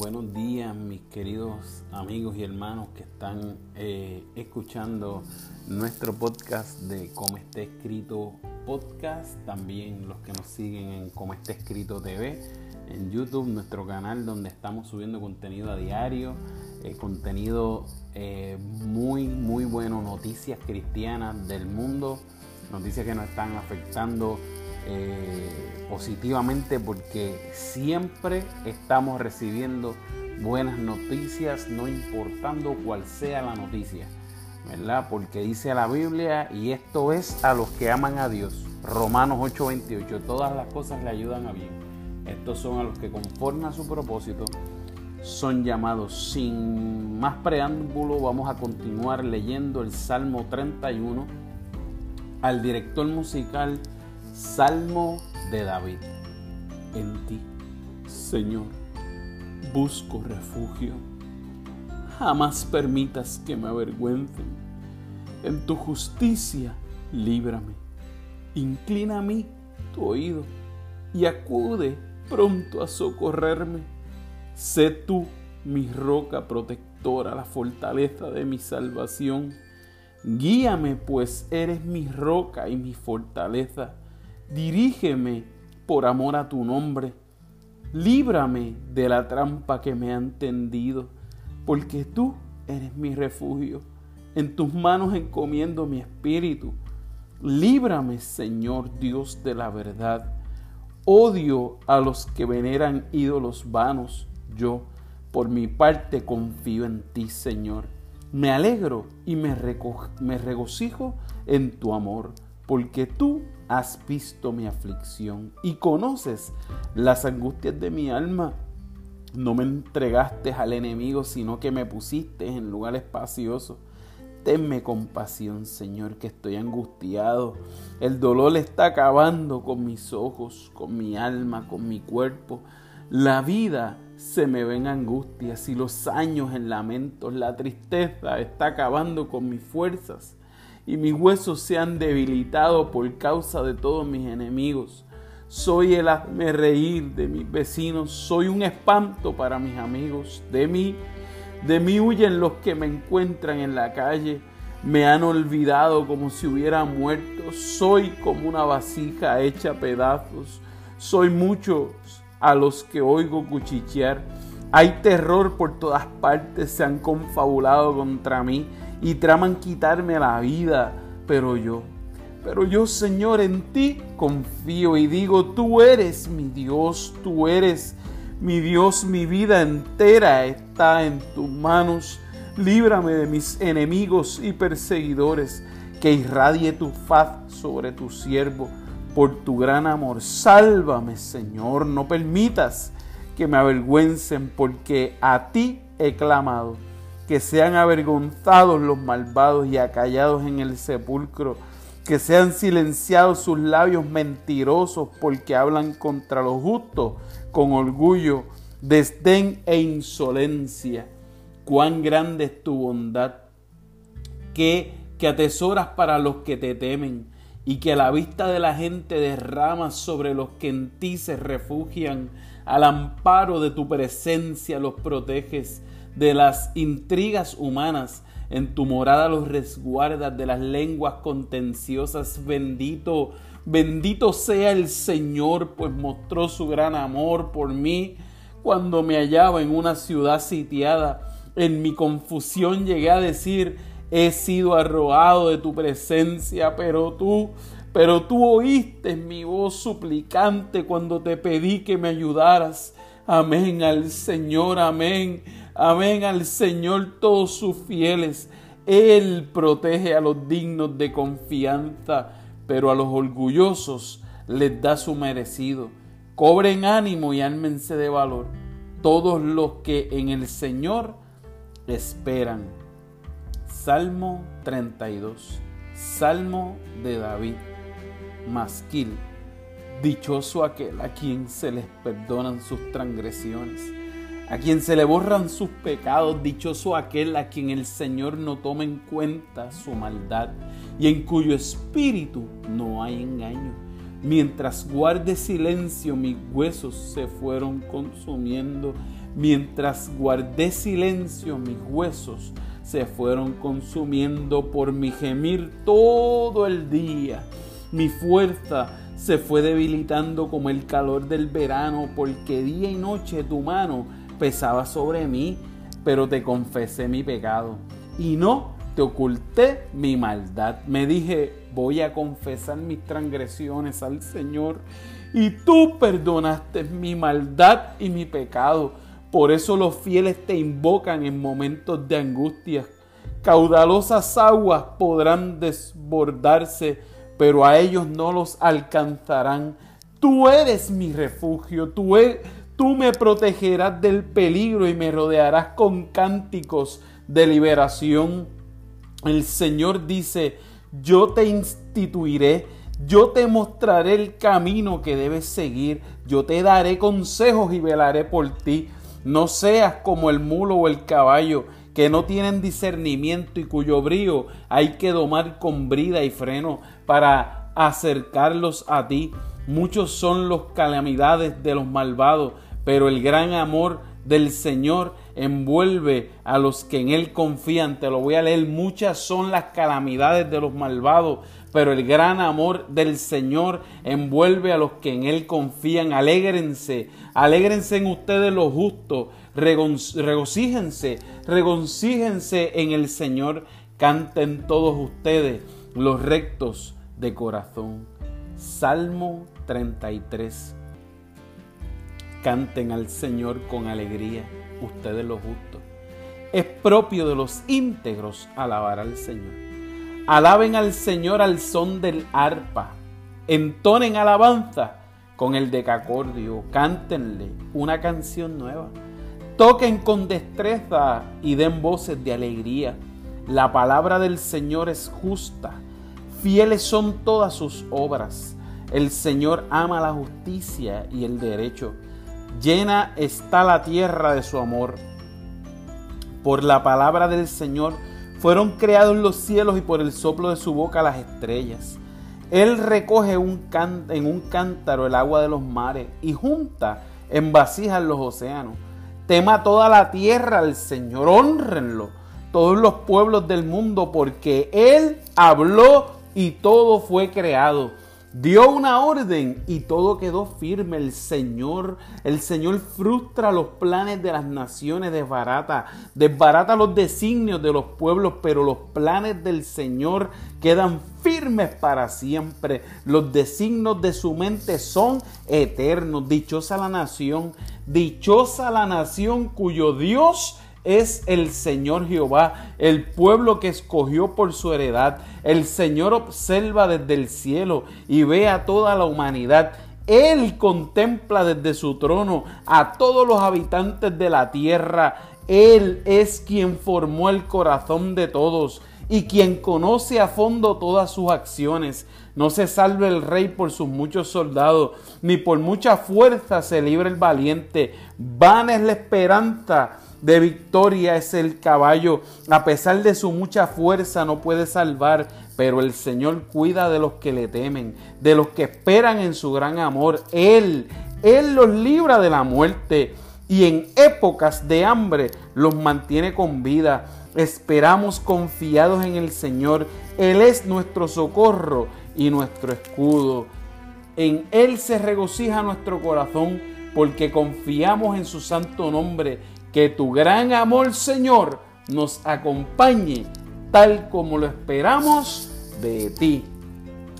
buenos días mis queridos amigos y hermanos que están eh, escuchando nuestro podcast de Como está escrito podcast, también los que nos siguen en Como está escrito TV, en YouTube, nuestro canal donde estamos subiendo contenido a diario, eh, contenido eh, muy, muy bueno, noticias cristianas del mundo, noticias que nos están afectando eh, positivamente porque siempre estamos recibiendo buenas noticias, no importando cuál sea la noticia, ¿verdad? Porque dice la Biblia, y esto es a los que aman a Dios, Romanos 8:28, todas las cosas le ayudan a bien. Estos son a los que conforme a su propósito son llamados. Sin más preámbulo, vamos a continuar leyendo el Salmo 31 al director musical Salmo de David. En ti, Señor, busco refugio. Jamás permitas que me avergüencen. En tu justicia, líbrame. Inclina a mí tu oído y acude pronto a socorrerme. Sé tú mi roca protectora, la fortaleza de mi salvación. Guíame, pues eres mi roca y mi fortaleza dirígeme por amor a tu nombre. Líbrame de la trampa que me han tendido, porque tú eres mi refugio. En tus manos encomiendo mi espíritu. Líbrame, Señor Dios de la verdad. Odio a los que veneran ídolos vanos. Yo, por mi parte, confío en ti, Señor. Me alegro y me, me regocijo en tu amor porque tú has visto mi aflicción y conoces las angustias de mi alma. No me entregaste al enemigo, sino que me pusiste en lugar espacioso. Tenme compasión, Señor, que estoy angustiado. El dolor está acabando con mis ojos, con mi alma, con mi cuerpo. La vida se me ven angustias y los años en lamentos. La tristeza está acabando con mis fuerzas y mis huesos se han debilitado por causa de todos mis enemigos. Soy el hazme reír de mis vecinos, soy un espanto para mis amigos. De mí, de mí huyen los que me encuentran en la calle. Me han olvidado como si hubiera muerto. Soy como una vasija hecha pedazos. Soy muchos a los que oigo cuchichear. Hay terror por todas partes, se han confabulado contra mí y traman quitarme la vida, pero yo, pero yo Señor en ti confío y digo, tú eres mi Dios, tú eres mi Dios, mi vida entera está en tus manos. Líbrame de mis enemigos y perseguidores, que irradie tu faz sobre tu siervo por tu gran amor. Sálvame, Señor, no permitas que me avergüencen, porque a ti he clamado que sean avergonzados los malvados y acallados en el sepulcro, que sean silenciados sus labios mentirosos porque hablan contra los justos con orgullo, desdén e insolencia. Cuán grande es tu bondad, que, que atesoras para los que te temen y que a la vista de la gente derramas sobre los que en ti se refugian, al amparo de tu presencia los proteges de las intrigas humanas. En tu morada los resguardas de las lenguas contenciosas. Bendito, bendito sea el Señor, pues mostró su gran amor por mí cuando me hallaba en una ciudad sitiada. En mi confusión llegué a decir, he sido arrojado de tu presencia, pero tú, pero tú oíste mi voz suplicante cuando te pedí que me ayudaras. Amén al Señor, amén. Amén al Señor todos sus fieles. Él protege a los dignos de confianza, pero a los orgullosos les da su merecido. Cobren ánimo y ármense de valor todos los que en el Señor esperan. Salmo 32. Salmo de David. Masquil. Dichoso aquel a quien se les perdonan sus transgresiones a quien se le borran sus pecados, dichoso aquel a quien el Señor no toma en cuenta su maldad y en cuyo espíritu no hay engaño. Mientras guarde silencio mis huesos se fueron consumiendo, Mientras guardé silencio, mis huesos se fueron consumiendo por mi gemir todo el día. Mi fuerza se fue debilitando como el calor del verano, porque día y noche tu mano pesaba sobre mí, pero te confesé mi pecado. Y no te oculté mi maldad. Me dije, voy a confesar mis transgresiones al Señor. Y tú perdonaste mi maldad y mi pecado. Por eso los fieles te invocan en momentos de angustia. Caudalosas aguas podrán desbordarse pero a ellos no los alcanzarán. Tú eres mi refugio, tú, e, tú me protegerás del peligro y me rodearás con cánticos de liberación. El Señor dice, yo te instituiré, yo te mostraré el camino que debes seguir, yo te daré consejos y velaré por ti. No seas como el mulo o el caballo que no tienen discernimiento y cuyo brío hay que domar con brida y freno para acercarlos a ti. Muchos son los calamidades de los malvados, pero el gran amor del Señor envuelve a los que en Él confían. Te lo voy a leer. Muchas son las calamidades de los malvados, pero el gran amor del Señor envuelve a los que en Él confían. Alégrense, alégrense en ustedes los justos, regocíjense, regocíjense en el Señor, canten todos ustedes los rectos de corazón. Salmo 33. Canten al Señor con alegría, ustedes los justos. Es propio de los íntegros alabar al Señor. Alaben al Señor al son del arpa. Entonen alabanza con el decacordio. Cántenle una canción nueva Toquen con destreza y den voces de alegría. La palabra del Señor es justa. Fieles son todas sus obras. El Señor ama la justicia y el derecho. Llena está la tierra de su amor. Por la palabra del Señor fueron creados los cielos y por el soplo de su boca las estrellas. Él recoge un en un cántaro el agua de los mares y junta en vasijas los océanos. Tema toda la tierra al Señor, honrenlo todos los pueblos del mundo, porque Él habló y todo fue creado. Dio una orden y todo quedó firme. El Señor, el Señor frustra los planes de las naciones, desbarata, desbarata los designios de los pueblos, pero los planes del Señor quedan firmes para siempre. Los designios de su mente son eternos. Dichosa la nación, dichosa la nación cuyo Dios es el Señor Jehová, el pueblo que escogió por su heredad. El Señor observa desde el cielo y ve a toda la humanidad. Él contempla desde su trono a todos los habitantes de la tierra. Él es quien formó el corazón de todos y quien conoce a fondo todas sus acciones. No se salve el rey por sus muchos soldados, ni por mucha fuerza se libre el valiente. Vana es la esperanza de victoria es el caballo. A pesar de su mucha fuerza no puede salvar, pero el Señor cuida de los que le temen, de los que esperan en su gran amor. Él, Él los libra de la muerte y en épocas de hambre los mantiene con vida. Esperamos confiados en el Señor. Él es nuestro socorro y nuestro escudo. En Él se regocija nuestro corazón porque confiamos en su santo nombre que tu gran amor, Señor, nos acompañe tal como lo esperamos de ti.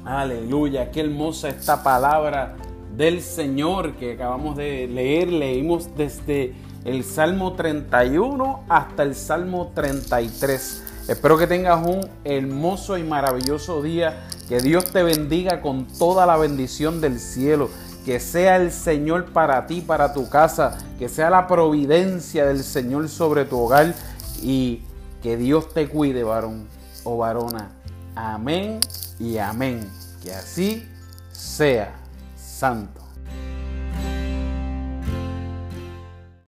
Aleluya, qué hermosa esta palabra del Señor que acabamos de leer. Leímos desde el Salmo 31 hasta el Salmo 33. Espero que tengas un hermoso y maravilloso día. Que Dios te bendiga con toda la bendición del cielo que sea el Señor para ti, para tu casa, que sea la providencia del Señor sobre tu hogar y que Dios te cuide, varón o varona. Amén y amén. Que así sea, santo.